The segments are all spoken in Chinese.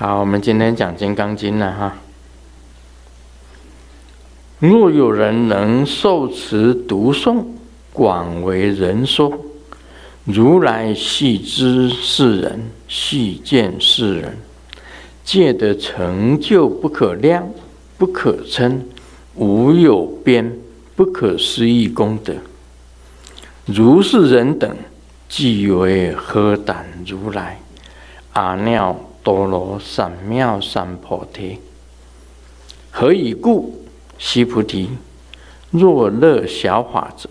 好，我们今天讲《金刚经》了哈。若有人能受持读诵，广为人说，如来悉知是人，悉见是人，戒得成就不可量、不可称、无有边、不可思议功德。如是人等，即为何等如来阿耨多罗三藐三菩提。何以故？须菩提，若乐小法者，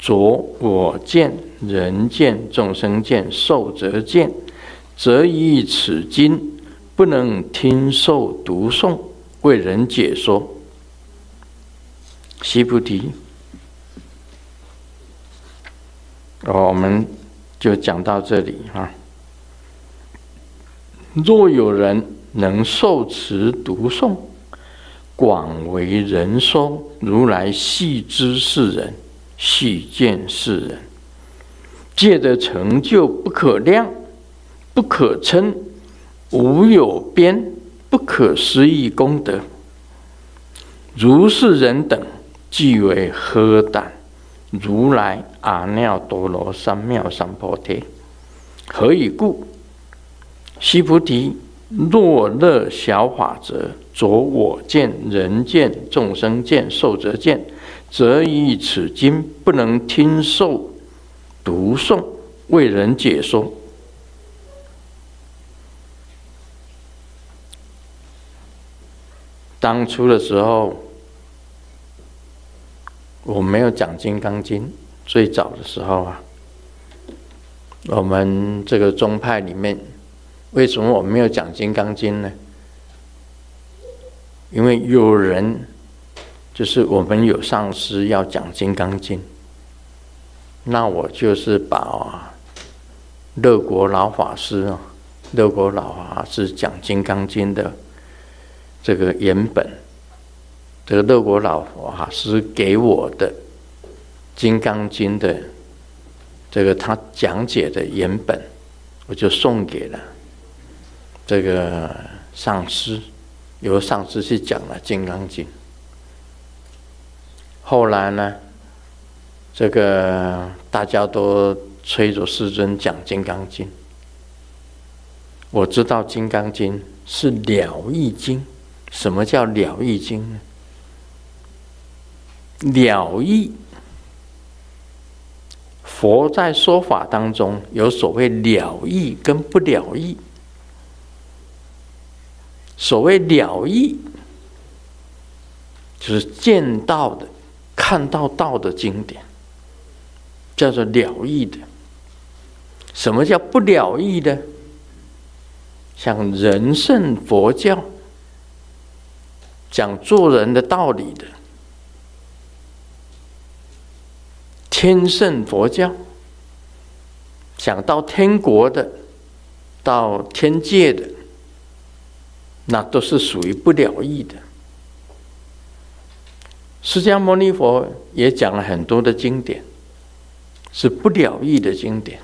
着我见、人见、众生见、寿者见，则以此经不能听受读诵，为人解说。须菩提，哦，我们就讲到这里啊。若有人能受持读诵，广为人说，如来悉知是人，悉见是人，戒得成就不可量、不可称、无有边、不可思议功德。如是人等，即为何等如来阿耨多罗三藐三菩提。何以故？须菩提，若乐小法者，着我见、人见、众生见、寿者见，则以此经不能听受读诵，为人解说。当初的时候，我没有讲《金刚经》，最早的时候啊，我们这个宗派里面。为什么我没有讲《金刚经》呢？因为有人，就是我们有上师要讲《金刚经》，那我就是把乐国老法师啊，乐国老法师讲《金刚经》的这个原本，这个乐国老法师给我的《金刚经》的这个他讲解的原本，我就送给了。这个上师由上师去讲了《金刚经》，后来呢，这个大家都催着师尊讲《金刚经》。我知道《金刚经》是了义经，什么叫了义经呢？了义，佛在说法当中有所谓了义跟不了义。所谓了义，就是见到的、看到道的经典，叫做了义的。什么叫不了义的？像人圣佛教讲做人的道理的，天圣佛教讲到天国的、到天界的。那都是属于不了义的。释迦牟尼佛也讲了很多的经典，是不了义的经典。《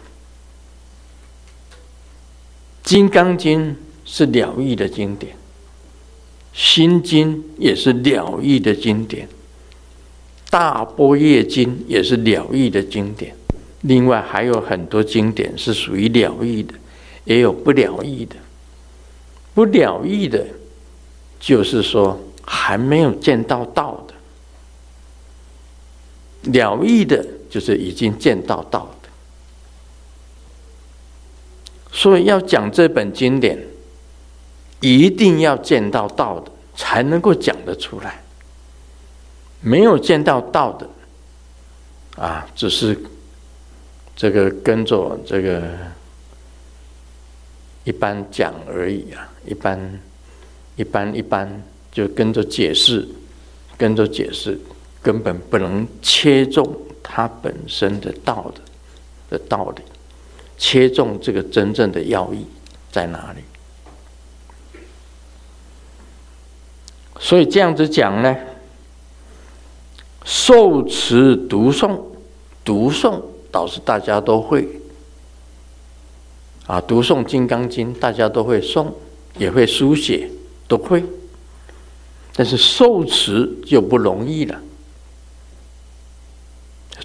金刚经》是了义的经典，《心经》也是了义的经典，《大般若经》也是了义的经典。另外还有很多经典是属于了义的，也有不了义的。不了义的，就是说还没有见到道的；了义的，就是已经见到道的。所以要讲这本经典，一定要见到道的，才能够讲得出来。没有见到道的，啊，只是这个跟着这个。一般讲而已啊，一般，一般，一般就跟着解释，跟着解释，根本不能切中它本身的道的的道理，切中这个真正的要义在哪里？所以这样子讲呢，受持读诵，读诵倒是大家都会。啊，读诵《金刚经》，大家都会诵，也会书写，都会。但是受持就不容易了。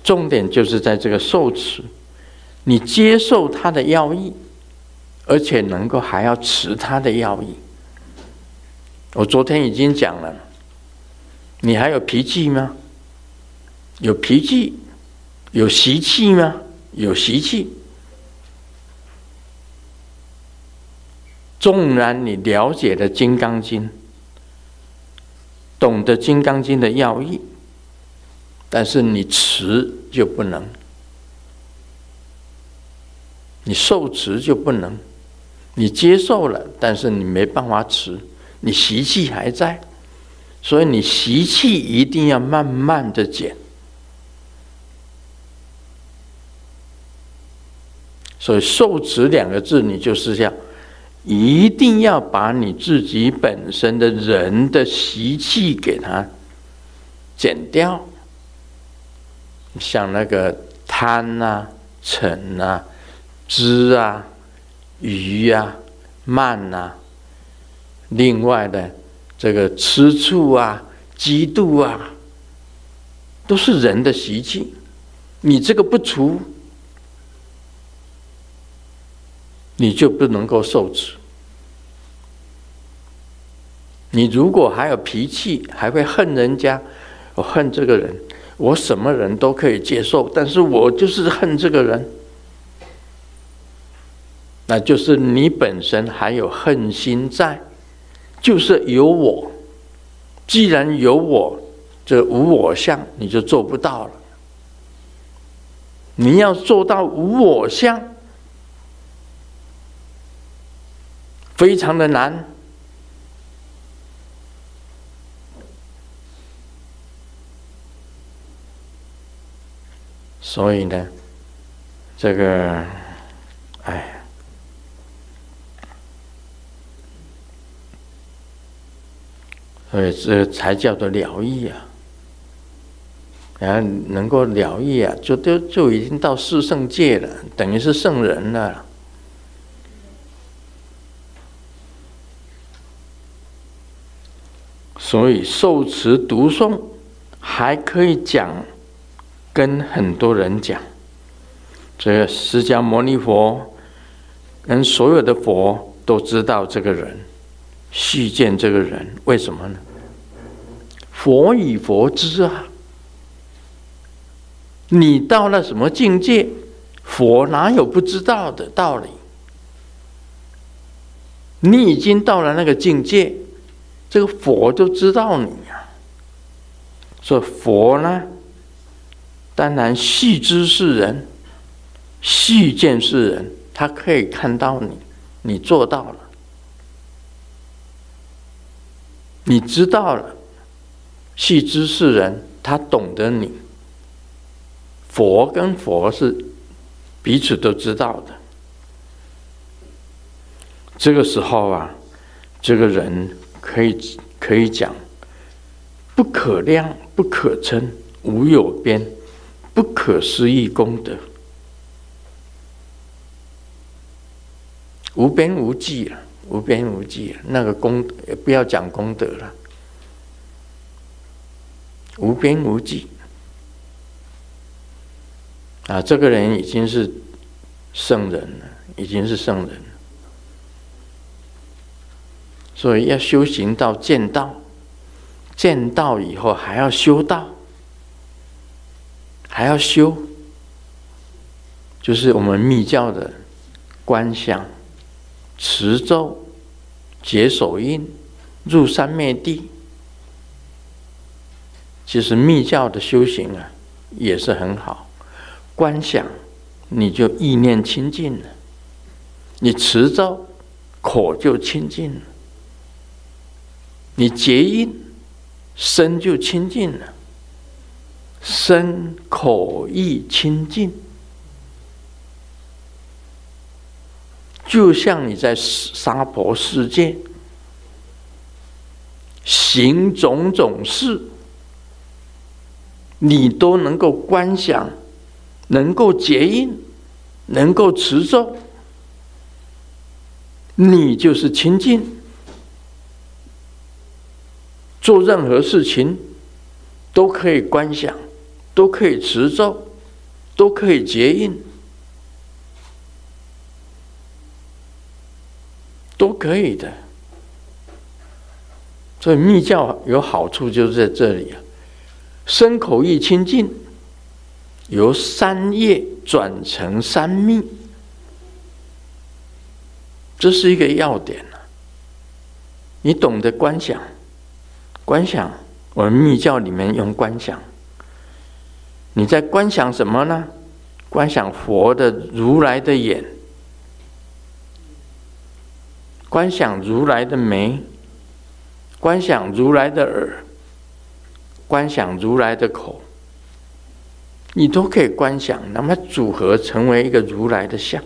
重点就是在这个受持，你接受他的要义，而且能够还要持他的要义。我昨天已经讲了，你还有脾气吗？有脾气，有习气吗？有习气。纵然你了解了《金刚经》，懂得《金刚经》的要义，但是你持就不能，你受持就不能，你接受了，但是你没办法持，你习气还在，所以你习气一定要慢慢的减。所以“受持”两个字，你就是这样。一定要把你自己本身的人的习气给它减掉，像那个贪啊、嗔啊、痴啊、愚啊、慢啊，另外的这个吃醋啊、嫉妒啊，都是人的习气。你这个不除。你就不能够受持。你如果还有脾气，还会恨人家，我恨这个人，我什么人都可以接受，但是我就是恨这个人，那就是你本身还有恨心在，就是有我。既然有我，这无我相你就做不到了。你要做到无我相。非常的难，所以呢，这个，哎，所以这才叫做了义啊！然后能够了义啊，就就就已经到四圣界了，等于是圣人了。所以受持读诵还可以讲，跟很多人讲。这个释迦牟尼佛跟所有的佛都知道这个人，续见这个人，为什么呢？佛与佛知啊！你到了什么境界，佛哪有不知道的道理？你已经到了那个境界。这个佛就知道你呀，所以佛呢，当然细知是人，细见是人，他可以看到你，你做到了，你知道了，细知是人，他懂得你，佛跟佛是彼此都知道的，这个时候啊，这个人。可以可以讲，不可量、不可称、无有边、不可思议功德，无边无际啊，无边无际啊。那个功不要讲功德了，无边无际。啊，这个人已经是圣人了，已经是圣人。所以要修行到见道，见道以后还要修道，还要修，就是我们密教的观想、持咒、解手印、入三昧地。其实密教的修行啊，也是很好。观想，你就意念清净了；你持咒，口就清净了。你结印，身就清净了，身口意清净，就像你在娑婆世界行种种事，你都能够观想，能够结印，能够持咒，你就是清净。做任何事情都可以观想，都可以持咒，都可以结印，都可以的。所以密教有好处，就是在这里啊，身口意清净，由三业转成三密，这是一个要点。你懂得观想，观想，我们密教里面用观想。你在观想什么呢？观想佛的如来的眼，观想如来的眉，观想如来的耳，观想如来的口，你都可以观想，那么组合成为一个如来的像。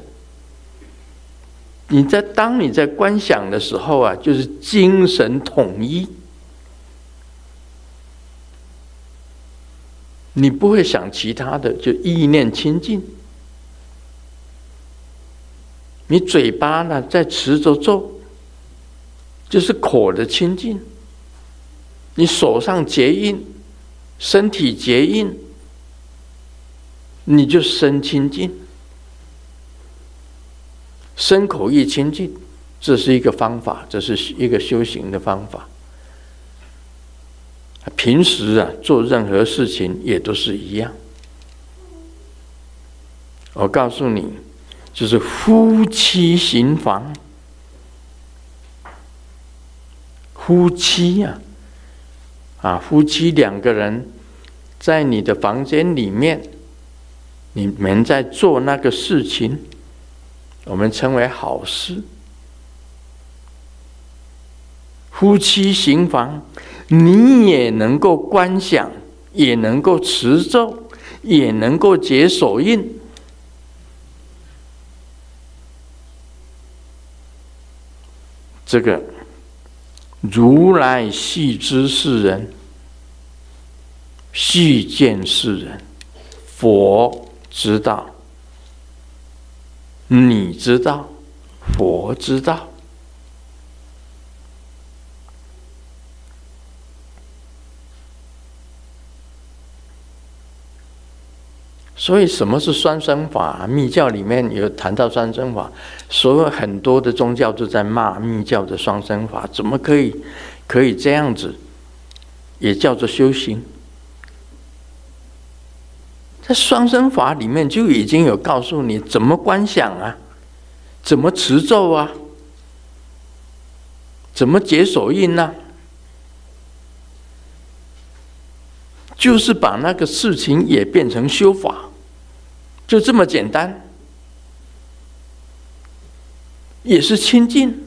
你在当你在观想的时候啊，就是精神统一，你不会想其他的，就意念清净。你嘴巴呢在持着咒，就是口的清净。你手上结印，身体结印，你就身清净。身口意清净，这是一个方法，这是一个修行的方法。平时啊，做任何事情也都是一样。我告诉你，就是夫妻行房，夫妻呀，啊，夫妻两个人在你的房间里面，你们在做那个事情。我们称为好事，夫妻行房，你也能够观想，也能够持咒，也能够结手印。这个如来细知是人，细见是人，佛知道。你知道，佛知道，所以什么是双生法？密教里面有谈到双生法，所有很多的宗教都在骂密教的双生法，怎么可以可以这样子？也叫做修行。在双生法里面就已经有告诉你怎么观想啊，怎么持咒啊，怎么结手印呢？就是把那个事情也变成修法，就这么简单，也是清净。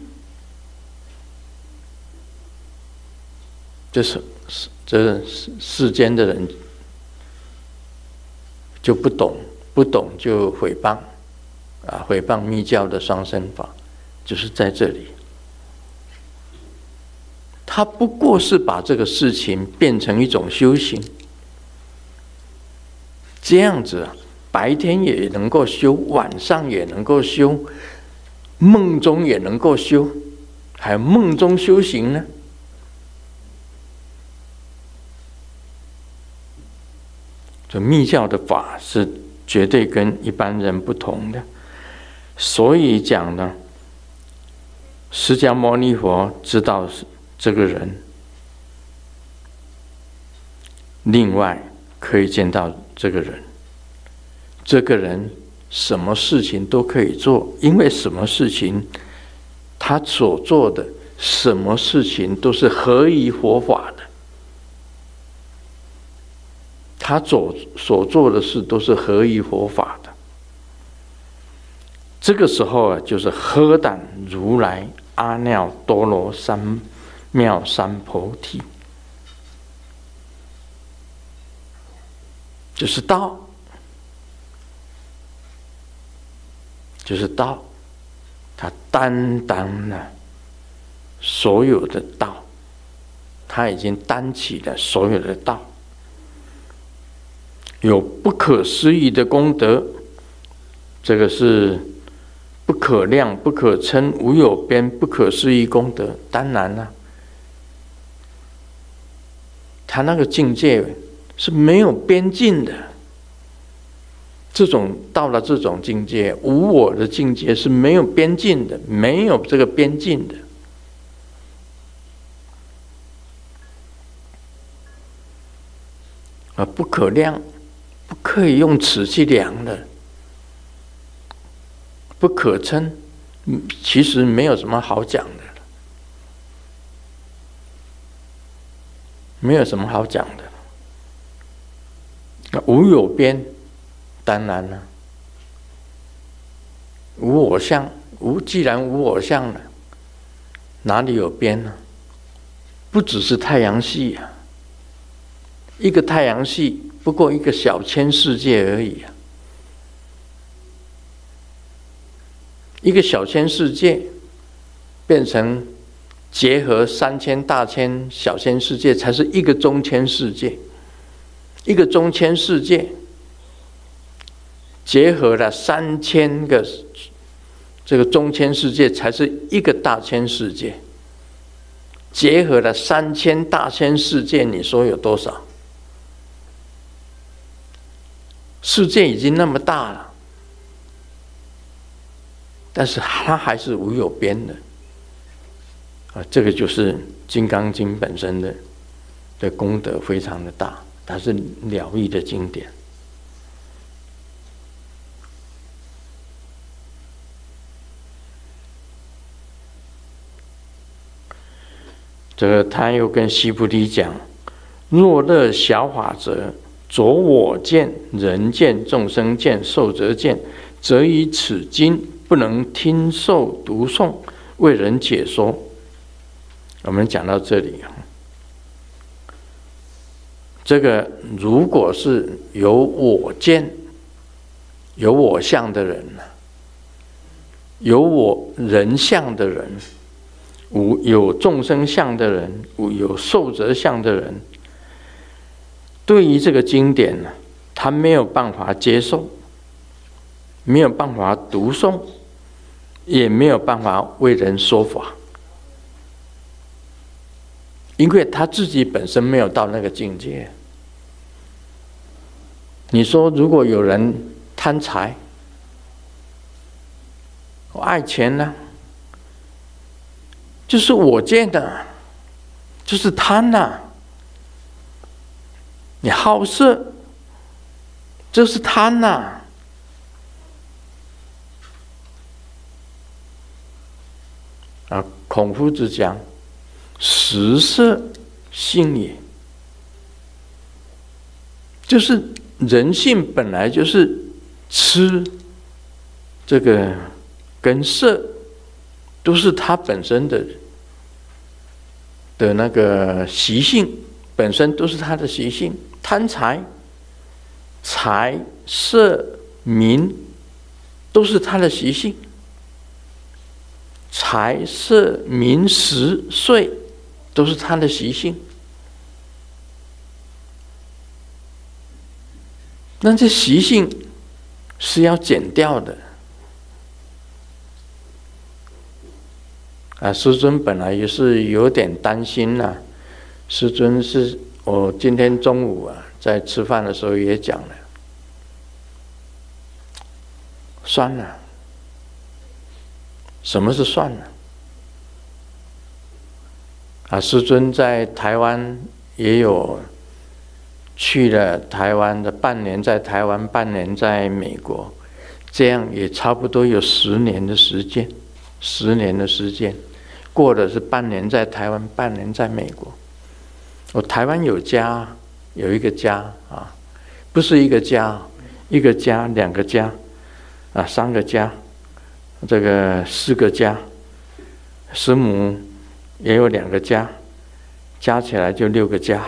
这是世这世世间的人。就不懂，不懂就诽谤，啊，诽谤密教的双生法，就是在这里。他不过是把这个事情变成一种修行，这样子啊，白天也能够修，晚上也能够修，梦中也能够修，还有梦中修行呢。这密教的法是绝对跟一般人不同的，所以讲呢，释迦牟尼佛知道是这个人，另外可以见到这个人，这个人什么事情都可以做，因为什么事情他所做的什么事情都是合于佛法的。他所所做的事都是合于佛法的。这个时候啊，就是荷胆如来阿耨多罗三藐三菩提，就是道，就是道，他担当了所有的道，他已经担起了所有的道。有不可思议的功德，这个是不可量、不可称、无有边、不可思议功德。当然了，他那个境界是没有边境的。这种到了这种境界，无我的境界是没有边境的，没有这个边境的。啊，不可量，不可以用尺去量的，不可称，其实没有什么好讲的，没有什么好讲的。无有边，当然了，无我相，无既然无我相了，哪里有边呢？不只是太阳系呀。一个太阳系不过一个小千世界而已啊！一个小千世界变成结合三千大千小千世界，才是一个中千世界。一个中千世界结合了三千个这个中千世界，才是一个大千世界。结合了三千大千世界，你说有多少？世界已经那么大了，但是它还是无有边的啊！这个就是《金刚经》本身的的功德非常的大，它是了义的经典。这个他又跟西菩提讲：若乐小法者。着我见、人见、众生见、寿者见，则以此经不能听受读诵，为人解说。我们讲到这里啊，这个如果是有我见、有我相的人，有我人相的人，无有众生相的人，无有寿者相的人。对于这个经典呢，他没有办法接受，没有办法读诵，也没有办法为人说法，因为他自己本身没有到那个境界。你说，如果有人贪财，我爱钱呢，就是我见的，就是贪呐。你好色，就是贪呐！啊，孔夫子讲，食色性也，就是人性本来就是吃这个跟色，都是他本身的的那个习性，本身都是他的习性。贪财、财色名，都是他的习性。财色名食睡，都是他的习性。那这习性是要减掉的。啊，师尊本来也是有点担心呐、师尊是。我今天中午啊，在吃饭的时候也讲了，算了。什么是算了？啊，师尊在台湾也有去了台湾的半年，在台湾半年，在美国，这样也差不多有十年的时间，十年的时间，过的是半年在台湾，半年在美国。我台湾有家，有一个家啊，不是一个家，一个家，两个家，啊，三个家，这个四个家，师母也有两个家，加起来就六个家。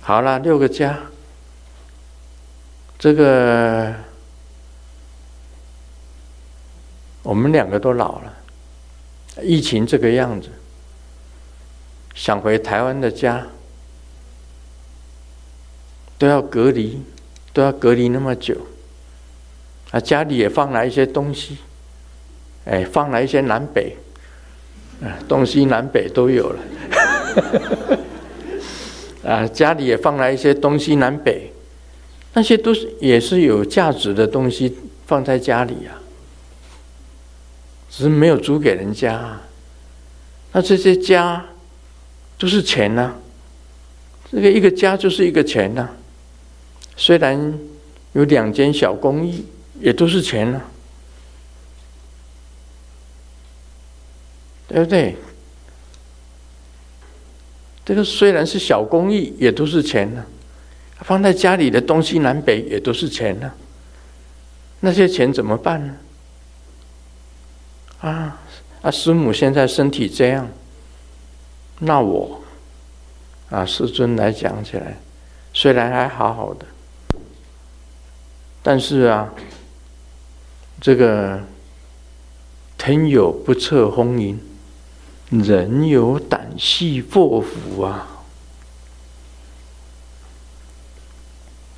好了，六个家，这个我们两个都老了，疫情这个样子。想回台湾的家，都要隔离，都要隔离那么久。啊，家里也放了一些东西，哎，放了一些南北，啊，东西南北都有了。啊，家里也放了一些东西南北，那些都是也是有价值的东西放在家里啊，只是没有租给人家啊。那这些家都是钱呐，这个一个家就是一个钱呐。虽然有两间小公寓，也都是钱呐，对不对？这个虽然是小公寓，也都是钱呐。放在家里的东西南北也都是钱呐。那些钱怎么办呢？啊！啊，师母现在身体这样，那我啊，师尊来讲起来，虽然还好好的，但是啊，这个天有不测风云，人有旦夕祸福啊！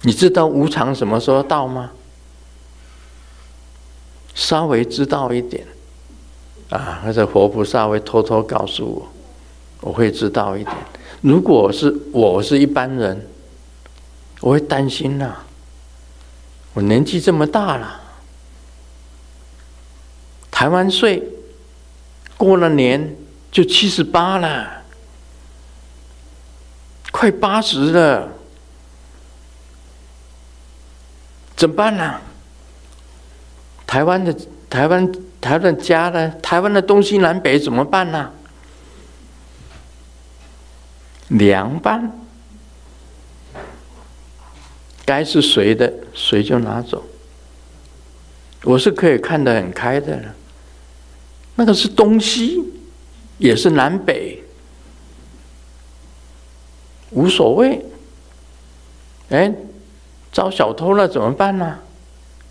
你知道无常什么时候到吗？稍微知道一点。啊，或者活菩萨会偷偷告诉我，我会知道一点。如果是我是一般人，我会担心呐、我年纪这么大了，台湾岁过了年就七十八了，快八十了，怎么办呢？台湾的台湾。台湾的家呢？台湾的东西南北怎么办呢？凉拌，该是谁的，谁就拿走。我是可以看得很开的。那个是东西，也是南北，无所谓。哎，遭小偷了怎么办呢？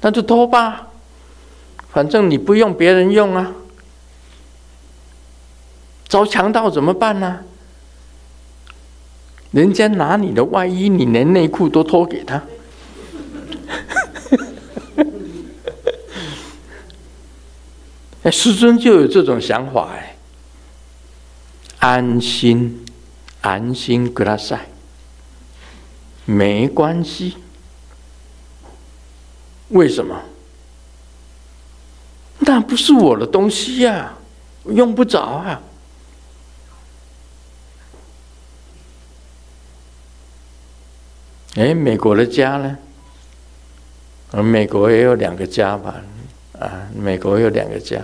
那就偷吧。反正你不用，别人用啊。遭强盗怎么办呢？人家拿你的外衣，你连内裤都脱给他。哎，师尊就有这种想法哎。安心，安心，给他晒，没关系。为什么？那不是我的东西呀、啊，用不着啊。哎，美国的家呢？呃，美国也有两个家吧？啊，美国有两个家。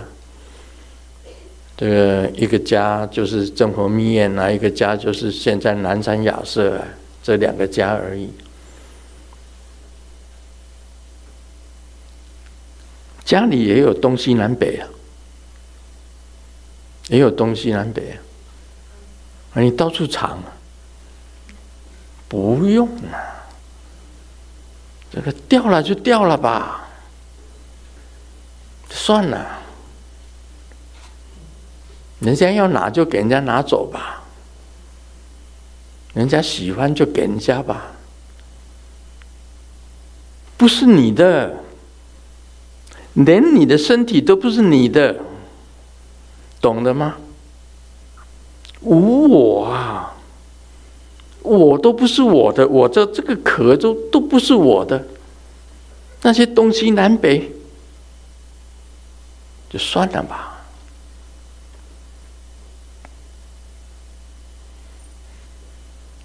这个一个家就是真佛密院啊，一个家就是现在南山雅舍啊，这两个家而已。家里也有东西南北啊，也有东西南北啊，你到处藏啊，不用啊，这个掉了就掉了吧，算了，人家要拿就给人家拿走吧，人家喜欢就给人家吧，不是你的。连你的身体都不是你的，懂了吗？无我啊，我都不是我的，我这这个壳都都不是我的，那些东西南北就算了吧。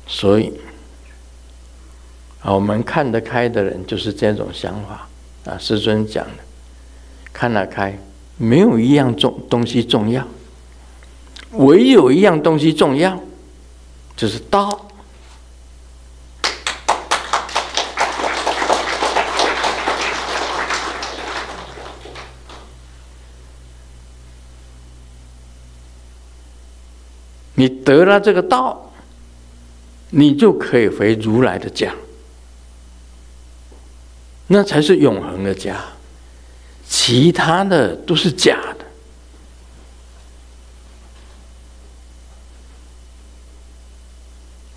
所以，啊，我们看得开的人就是这种想法啊，师尊讲的。看得开，没有一样重东西重要，唯有一样东西重要，就是道。你得了这个道，你就可以回如来的家，那才是永恒的家。其他的都是假的，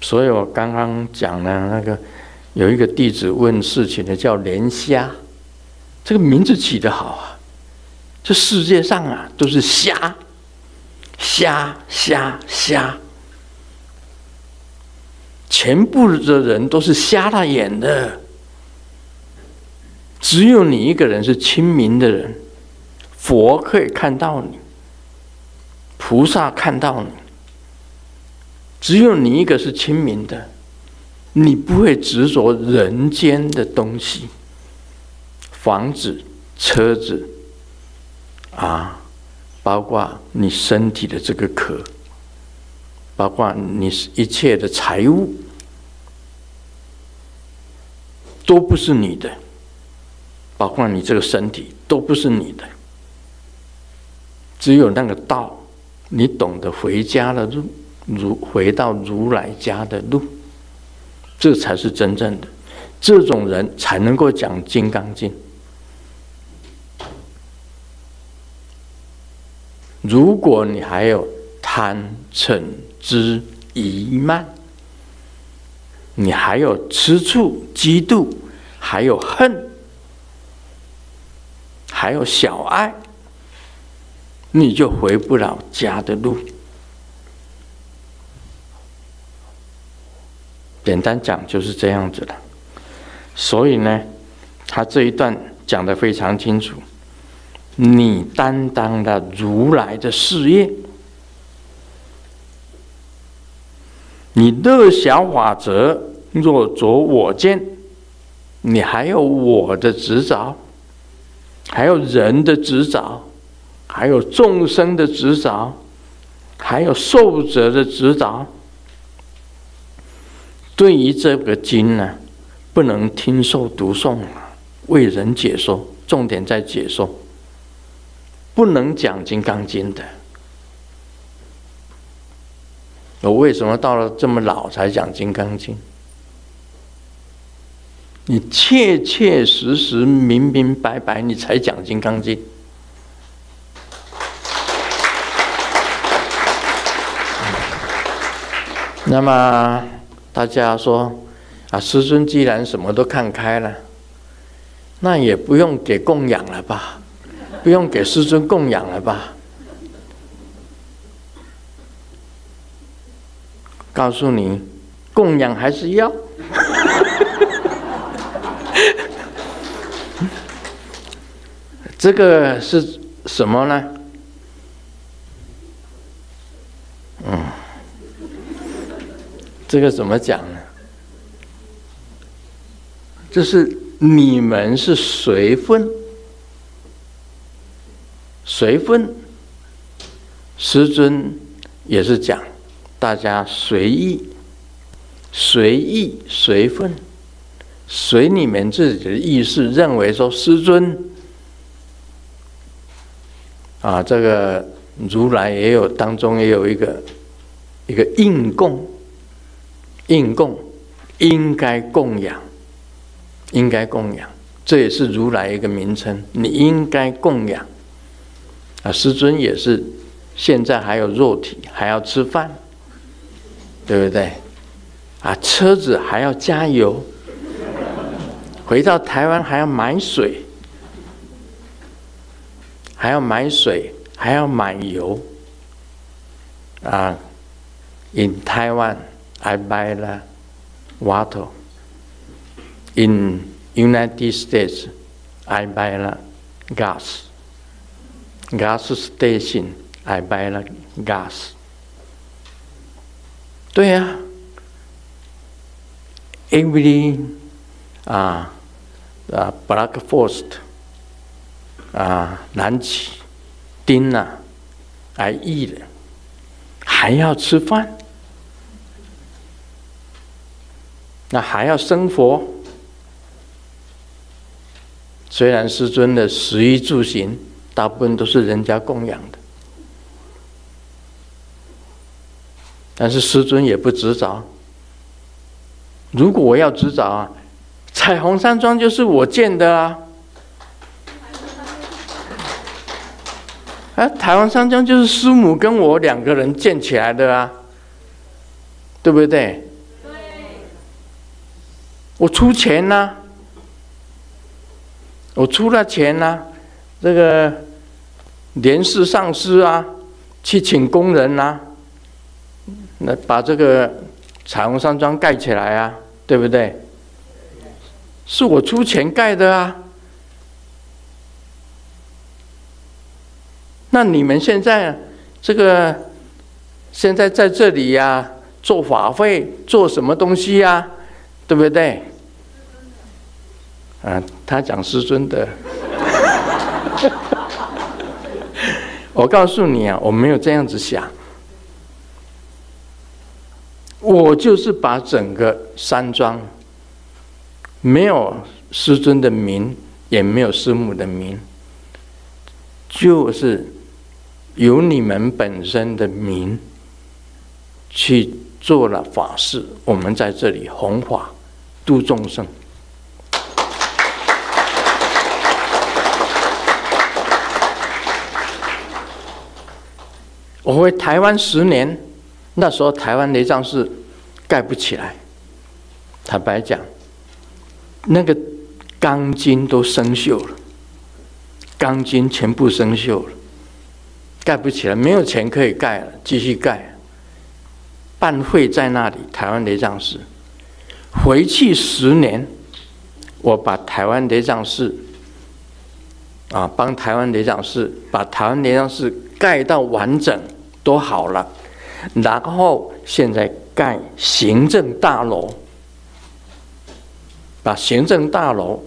所以我刚刚讲的那个有一个弟子问事情的叫莲虾，这个名字起得好啊！这世界上啊都是虾，虾虾虾，全部的人都是瞎了眼的，只有你一个人是清明的人，佛可以看到你，菩萨看到你，只有你一个是清明的，你不会执着人间的东西，房子、车子，啊，包括你身体的这个壳。包括你一切的财物，都不是你的；包括你这个身体，都不是你的。只有那个道，你懂得回家的路，如回到如来家的路，这才是真正的。这种人才能够讲《金刚经》。如果你还有贪嗔，痴疑慢，你还有吃醋、嫉妒，还有恨，还有小爱，你就回不了家的路。简单讲就是这样子的。所以呢，他这一段讲得非常清楚，你担当了如来的事业。你乐小法则，若着我见，你还有我的执着，还有人的执着，还有众生的执着，还有寿者的执着。对于这个经呢，不能听受读诵，为人解说，重点在解说，不能讲《金刚经》的。我为什么到了这么老才讲《金刚经》？你切切实实、明明白白，你才讲《金刚经》。那么大家说啊，师尊既然什么都看开了，那也不用给供养了吧？不用给师尊供养了吧？告诉你，供养还是要。这个是什么呢？嗯，这个怎么讲呢？就是你们是随分，随分，师尊也是讲。大家随意、随意、随分，随你们自己的意识，认为说师尊啊，这个如来也有当中也有一个一个应供，应供应该供养，应该供养，这也是如来一个名称，你应该供养啊，师尊也是现在还有肉体，还要吃饭。对不对？啊，车子还要加油，回到台湾还要买水，还要买水，还要买油。啊，in Taiwan I buy the water. In United States I buy the gas. Gas station I buy the gas. 对呀、啊，Every 啊啊，Black Forest 啊，南起丁呐，来意的，还要吃饭，那还要生活。虽然师尊的食衣住行，大部分都是人家供养的。但是师尊也不执着。如果我要执着啊，彩虹山庄就是我建的啊，啊，台湾山庄就是师母跟我两个人建起来的啊，对不对？对。我出钱呐，我出了钱呐，这个连事上司啊，去请工人呐。那把这个彩虹山庄盖起来啊，对不对？是我出钱盖的啊。那你们现在这个现在在这里呀、做法会做什么东西呀、对不对？啊，他讲师尊的。我告诉你啊，我没有这样子想。我就是把整个山庄，没有师尊的名，也没有师母的名，就是由你们本身的名去做了法事。我们在这里弘法度众生。我回台湾十年。那时候台湾雷藏寺盖不起来，坦白讲，那个钢筋都生锈了，钢筋全部生锈了，盖不起来，没有钱可以盖了，继续盖。办会在那里，台湾雷藏寺，回去十年，我把台湾雷藏寺，啊，帮台湾雷藏寺把台湾雷藏寺盖到完整，都好了。然后现在盖行政大楼，把行政大楼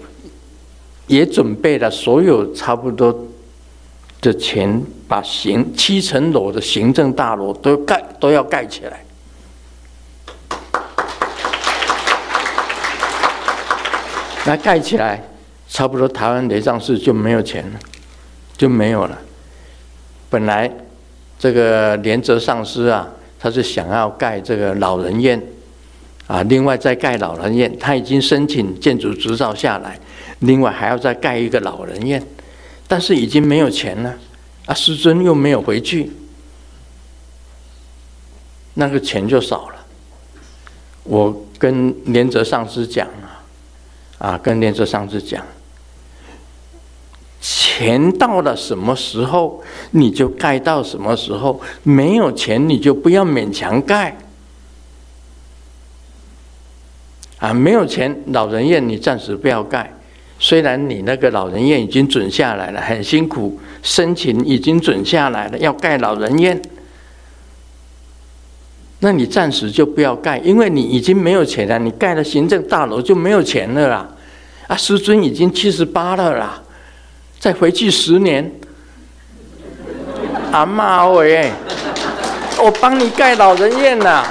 也准备了所有差不多的钱，把行七层楼的行政大楼都盖都要盖起来。那盖起来，差不多台湾雷藏寺就没有钱了，就没有了。本来。这个连泽上师啊，他是想要盖这个老人院，啊，另外再盖老人院，他已经申请建筑执照下来，另外还要再盖一个老人院，但是已经没有钱了，啊，师尊又没有回去，那个钱就少了。我跟连泽上师讲啊，啊，跟连泽上师讲。钱到了什么时候，你就盖到什么时候。没有钱，你就不要勉强盖。啊，没有钱，老人院你暂时不要盖。虽然你那个老人院已经准下来了，很辛苦，申请已经准下来了，要盖老人院，那你暂时就不要盖，因为你已经没有钱了。你盖了行政大楼就没有钱了啦。啊，师尊已经七十八了啦。再回去十年，阿妈喂，我帮你盖老人院呐，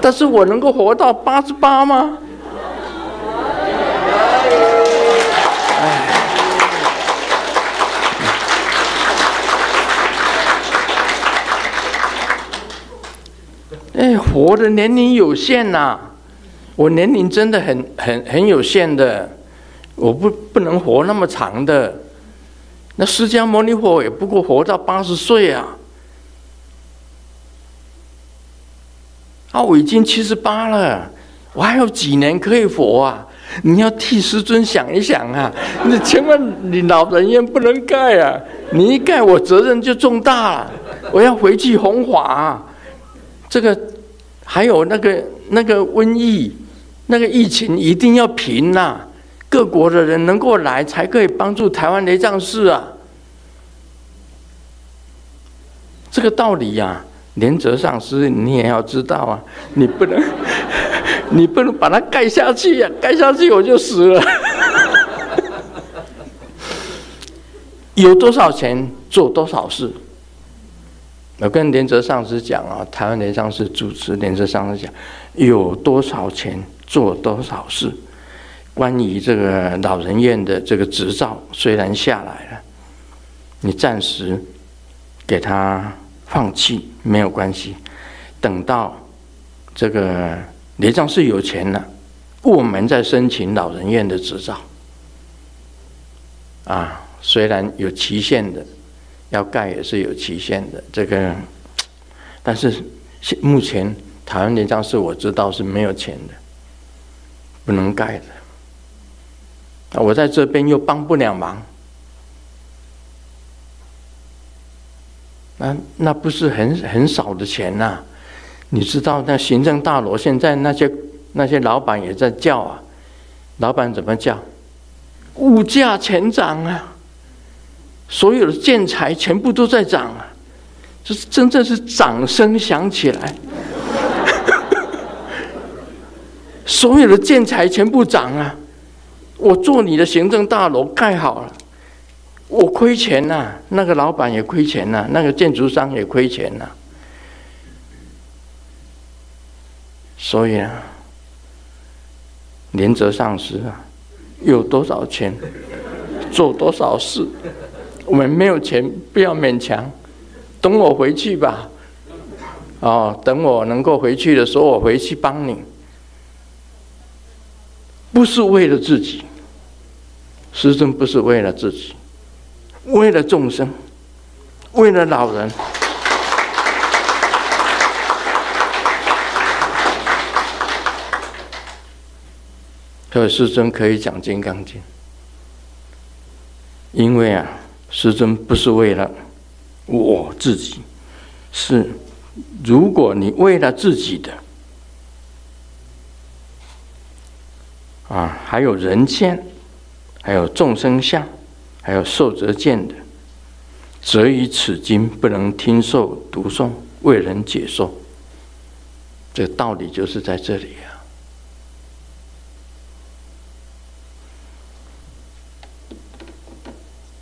但是我能够活到八十八吗？哎，活的年龄有限呐，我年龄真的很很很有限的。我不不能活那么长的，那释迦牟尼佛也不过活到八十岁啊！啊，我已经七十八了，我还有几年可以活啊！你要替师尊想一想啊！你千万你老人院不能盖啊！你一盖，我责任就重大了。我要回去弘法，这个还有那个那个瘟疫，那个疫情一定要平呐！各国的人能够来，才可以帮助台湾雷藏寺啊！这个道理呀、啊，莲泽上师你也要知道啊！你不能，你不能把它盖下去呀、啊！盖下去我就死了。有多少钱做多少事。我跟连泽上师讲啊，台湾雷藏寺主持连泽上师讲，有多少钱做多少事。关于这个老人院的这个执照，虽然下来了，你暂时给他放弃没有关系。等到这个雷藏寺有钱了，我们再申请老人院的执照。啊，虽然有期限的，要盖也是有期限的。这个，但是目前台湾雷藏寺我知道是没有钱的，不能盖的。那我在这边又帮不了忙，那那不是很很少的钱呐？你知道那行政大楼现在那些那些老板也在叫啊，老板怎么叫？物价全涨啊，所有的建材全部都在涨啊，这是真正是掌声响起来，所有的建材全部涨啊，我做你的行政大楼盖好了。我亏钱呐、那个老板也亏钱呐、那个建筑商也亏钱呐、所以啊，连泽上师啊，有多少钱做多少事。我们没有钱，不要勉强，等我回去吧。哦，等我能够回去的时候，我回去帮你。不是为了自己，师尊不是为了自己。为了众生，为了老人，所以师尊可以讲《金刚经》，因为啊，师尊不是为了我自己，是如果你为了自己的，啊，还有人间，还有众生相。还有受则见的，则以此经不能听受读诵，为人解说。这道理就是在这里啊。